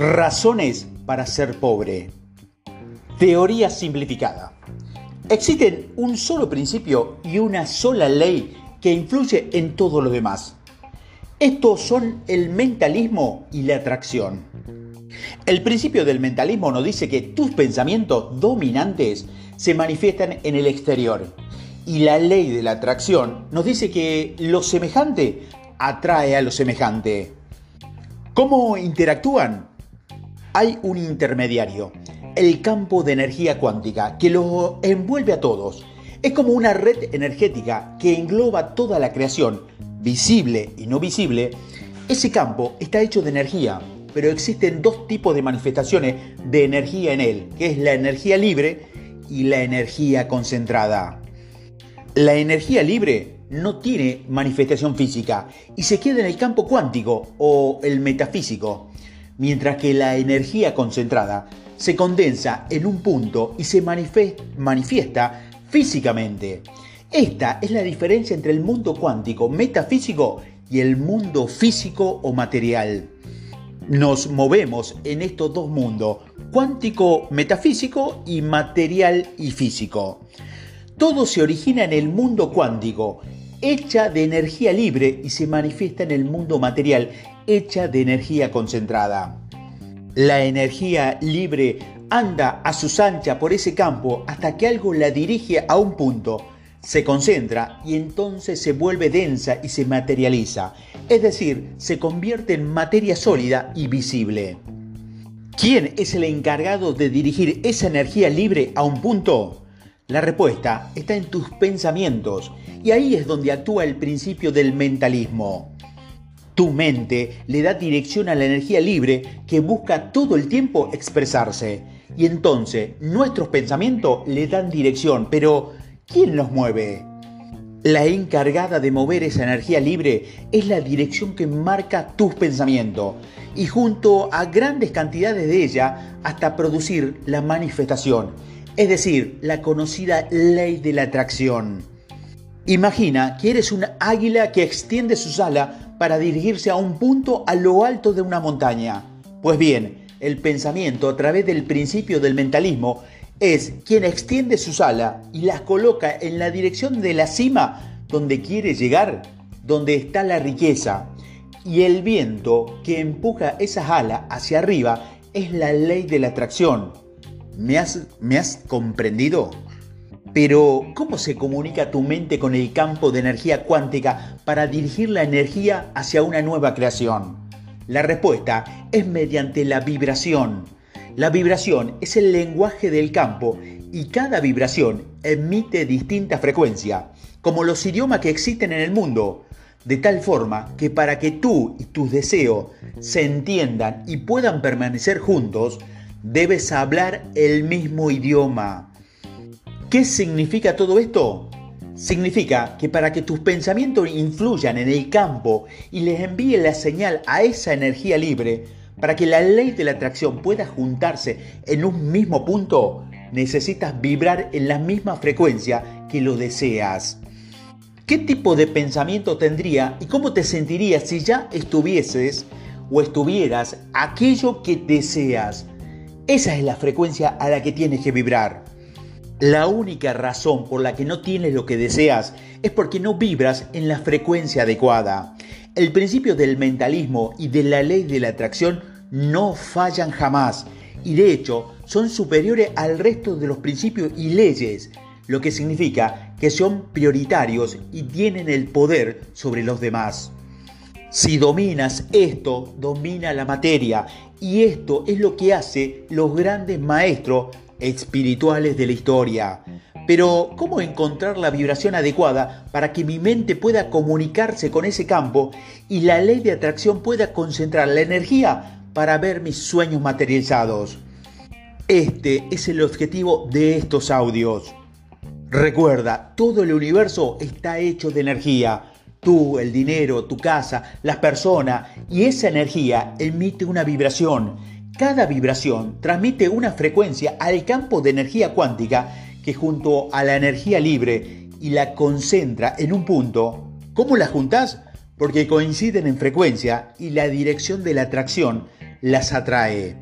Razones para ser pobre. Teoría simplificada. Existen un solo principio y una sola ley que influye en todo lo demás. Estos son el mentalismo y la atracción. El principio del mentalismo nos dice que tus pensamientos dominantes se manifiestan en el exterior. Y la ley de la atracción nos dice que lo semejante atrae a lo semejante. ¿Cómo interactúan? Hay un intermediario, el campo de energía cuántica, que lo envuelve a todos. Es como una red energética que engloba toda la creación, visible y no visible. Ese campo está hecho de energía, pero existen dos tipos de manifestaciones de energía en él, que es la energía libre y la energía concentrada. La energía libre no tiene manifestación física y se queda en el campo cuántico o el metafísico mientras que la energía concentrada se condensa en un punto y se manifiesta físicamente. Esta es la diferencia entre el mundo cuántico metafísico y el mundo físico o material. Nos movemos en estos dos mundos, cuántico metafísico y material y físico. Todo se origina en el mundo cuántico, hecha de energía libre y se manifiesta en el mundo material, hecha de energía concentrada. La energía libre anda a sus anchas por ese campo hasta que algo la dirige a un punto, se concentra y entonces se vuelve densa y se materializa, es decir, se convierte en materia sólida y visible. ¿Quién es el encargado de dirigir esa energía libre a un punto? La respuesta está en tus pensamientos y ahí es donde actúa el principio del mentalismo. Tu mente le da dirección a la energía libre que busca todo el tiempo expresarse. Y entonces nuestros pensamientos le dan dirección, pero ¿quién los mueve? La encargada de mover esa energía libre es la dirección que marca tus pensamientos y junto a grandes cantidades de ella hasta producir la manifestación, es decir, la conocida ley de la atracción. Imagina que eres un águila que extiende sus alas para dirigirse a un punto a lo alto de una montaña. Pues bien, el pensamiento a través del principio del mentalismo es quien extiende sus alas y las coloca en la dirección de la cima donde quiere llegar, donde está la riqueza. Y el viento que empuja esas alas hacia arriba es la ley de la atracción. ¿Me has, me has comprendido? Pero, ¿cómo se comunica tu mente con el campo de energía cuántica para dirigir la energía hacia una nueva creación? La respuesta es mediante la vibración. La vibración es el lenguaje del campo y cada vibración emite distinta frecuencia, como los idiomas que existen en el mundo, de tal forma que para que tú y tus deseos se entiendan y puedan permanecer juntos, debes hablar el mismo idioma. ¿Qué significa todo esto? Significa que para que tus pensamientos influyan en el campo y les envíen la señal a esa energía libre, para que la ley de la atracción pueda juntarse en un mismo punto, necesitas vibrar en la misma frecuencia que lo deseas. ¿Qué tipo de pensamiento tendría y cómo te sentirías si ya estuvieses o estuvieras aquello que deseas? Esa es la frecuencia a la que tienes que vibrar. La única razón por la que no tienes lo que deseas es porque no vibras en la frecuencia adecuada. El principio del mentalismo y de la ley de la atracción no fallan jamás y de hecho son superiores al resto de los principios y leyes, lo que significa que son prioritarios y tienen el poder sobre los demás. Si dominas esto, domina la materia y esto es lo que hace los grandes maestros espirituales de la historia. Pero, ¿cómo encontrar la vibración adecuada para que mi mente pueda comunicarse con ese campo y la ley de atracción pueda concentrar la energía para ver mis sueños materializados? Este es el objetivo de estos audios. Recuerda, todo el universo está hecho de energía. Tú, el dinero, tu casa, las personas y esa energía emite una vibración cada vibración transmite una frecuencia al campo de energía cuántica que junto a la energía libre y la concentra en un punto. ¿Cómo la juntas? Porque coinciden en frecuencia y la dirección de la atracción las atrae.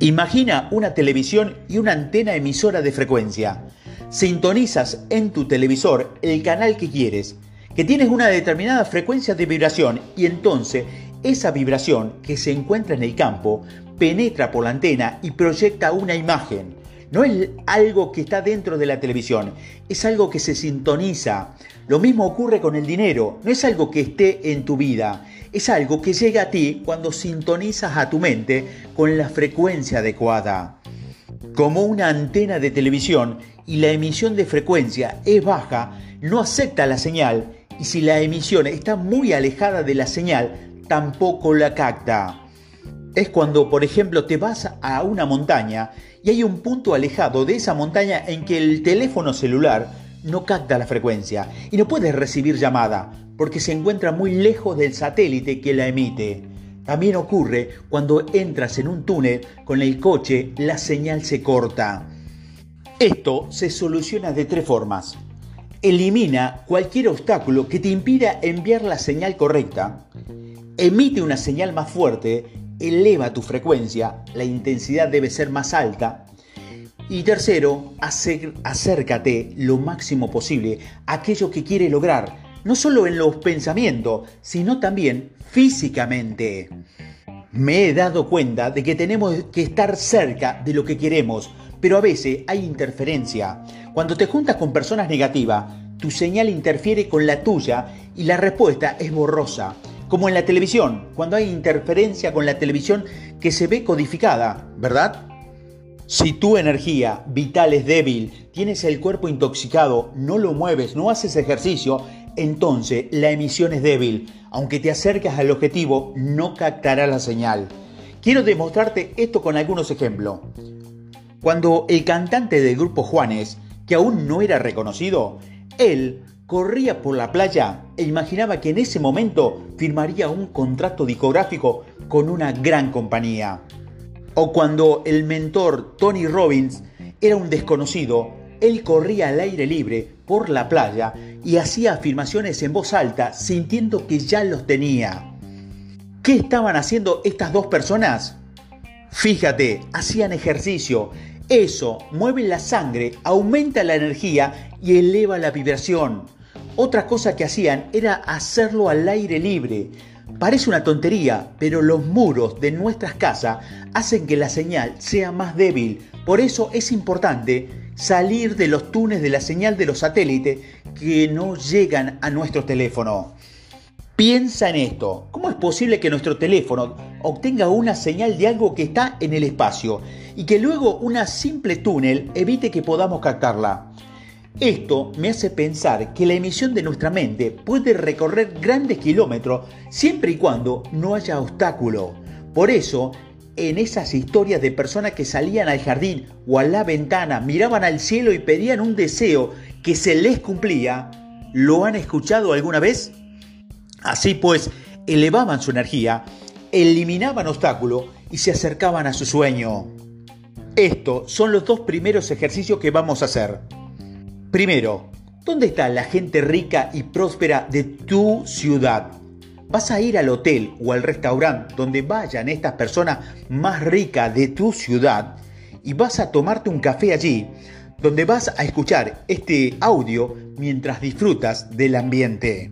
Imagina una televisión y una antena emisora de frecuencia. Sintonizas en tu televisor el canal que quieres, que tienes una determinada frecuencia de vibración y entonces esa vibración que se encuentra en el campo penetra por la antena y proyecta una imagen. No es algo que está dentro de la televisión, es algo que se sintoniza. Lo mismo ocurre con el dinero, no es algo que esté en tu vida, es algo que llega a ti cuando sintonizas a tu mente con la frecuencia adecuada. Como una antena de televisión y la emisión de frecuencia es baja, no acepta la señal y si la emisión está muy alejada de la señal, tampoco la capta. Es cuando, por ejemplo, te vas a una montaña y hay un punto alejado de esa montaña en que el teléfono celular no capta la frecuencia y no puedes recibir llamada porque se encuentra muy lejos del satélite que la emite. También ocurre cuando entras en un túnel con el coche, la señal se corta. Esto se soluciona de tres formas. Elimina cualquier obstáculo que te impida enviar la señal correcta. Emite una señal más fuerte, eleva tu frecuencia, la intensidad debe ser más alta. Y tercero, acércate lo máximo posible a aquello que quiere lograr, no solo en los pensamientos, sino también físicamente. Me he dado cuenta de que tenemos que estar cerca de lo que queremos, pero a veces hay interferencia. Cuando te juntas con personas negativas, tu señal interfiere con la tuya y la respuesta es borrosa. Como en la televisión, cuando hay interferencia con la televisión que se ve codificada, ¿verdad? Si tu energía vital es débil, tienes el cuerpo intoxicado, no lo mueves, no haces ejercicio, entonces la emisión es débil. Aunque te acercas al objetivo, no captará la señal. Quiero demostrarte esto con algunos ejemplos. Cuando el cantante del grupo Juanes, que aún no era reconocido, él corría por la playa e imaginaba que en ese momento firmaría un contrato discográfico con una gran compañía. O cuando el mentor Tony Robbins era un desconocido, él corría al aire libre por la playa y hacía afirmaciones en voz alta sintiendo que ya los tenía. ¿Qué estaban haciendo estas dos personas? Fíjate, hacían ejercicio. Eso mueve la sangre, aumenta la energía y eleva la vibración. Otra cosa que hacían era hacerlo al aire libre. Parece una tontería, pero los muros de nuestras casas hacen que la señal sea más débil. Por eso es importante salir de los túneles de la señal de los satélites que no llegan a nuestro teléfono. Piensa en esto. ¿Cómo es posible que nuestro teléfono obtenga una señal de algo que está en el espacio y que luego una simple túnel evite que podamos captarla? Esto me hace pensar que la emisión de nuestra mente puede recorrer grandes kilómetros siempre y cuando no haya obstáculo. Por eso en esas historias de personas que salían al jardín o a la ventana, miraban al cielo y pedían un deseo que se les cumplía, ¿lo han escuchado alguna vez? Así pues, elevaban su energía, eliminaban obstáculos y se acercaban a su sueño. Estos son los dos primeros ejercicios que vamos a hacer. Primero, ¿dónde está la gente rica y próspera de tu ciudad? vas a ir al hotel o al restaurante donde vayan estas personas más ricas de tu ciudad y vas a tomarte un café allí, donde vas a escuchar este audio mientras disfrutas del ambiente.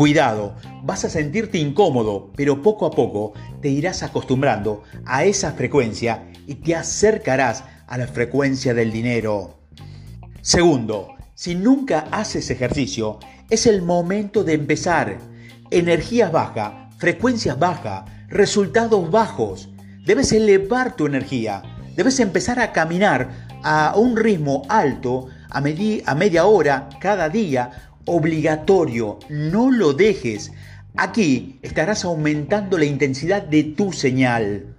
Cuidado, vas a sentirte incómodo, pero poco a poco te irás acostumbrando a esa frecuencia y te acercarás a la frecuencia del dinero. Segundo, si nunca haces ejercicio, es el momento de empezar energías bajas, frecuencias bajas, resultados bajos. Debes elevar tu energía. Debes empezar a caminar a un ritmo alto, a, a media hora, cada día, obligatorio. No lo dejes. Aquí estarás aumentando la intensidad de tu señal.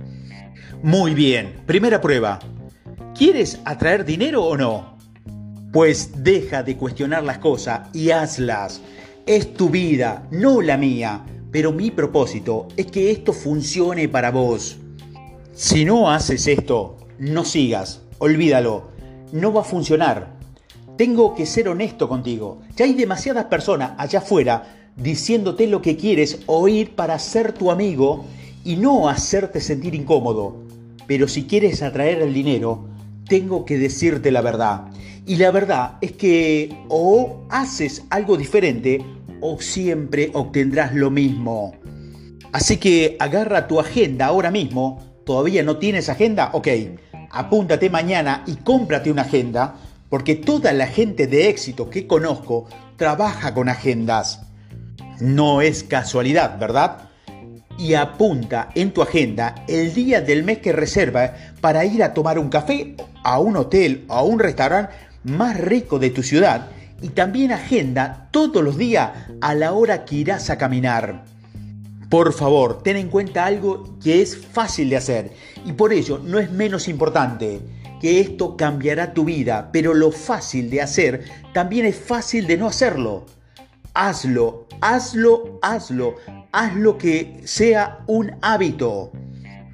Muy bien, primera prueba. ¿Quieres atraer dinero o no? Pues deja de cuestionar las cosas y hazlas. Es tu vida, no la mía, pero mi propósito es que esto funcione para vos. Si no haces esto, no sigas, olvídalo, no va a funcionar. Tengo que ser honesto contigo. Ya hay demasiadas personas allá afuera diciéndote lo que quieres oír para ser tu amigo y no hacerte sentir incómodo. Pero si quieres atraer el dinero, tengo que decirte la verdad. Y la verdad es que o haces algo diferente o siempre obtendrás lo mismo. Así que agarra tu agenda ahora mismo. ¿Todavía no tienes agenda? Ok, apúntate mañana y cómprate una agenda porque toda la gente de éxito que conozco trabaja con agendas. No es casualidad, ¿verdad? Y apunta en tu agenda el día del mes que reserva para ir a tomar un café a un hotel o a un restaurante más rico de tu ciudad y también agenda todos los días a la hora que irás a caminar. Por favor, ten en cuenta algo que es fácil de hacer y por ello no es menos importante que esto cambiará tu vida, pero lo fácil de hacer también es fácil de no hacerlo. Hazlo, hazlo, hazlo, hazlo que sea un hábito.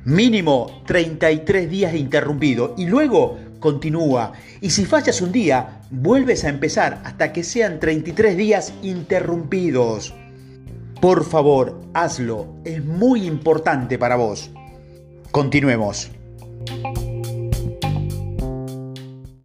Mínimo 33 días interrumpido y luego continúa. Y si fallas un día, vuelves a empezar hasta que sean 33 días interrumpidos. Por favor, hazlo, es muy importante para vos. Continuemos.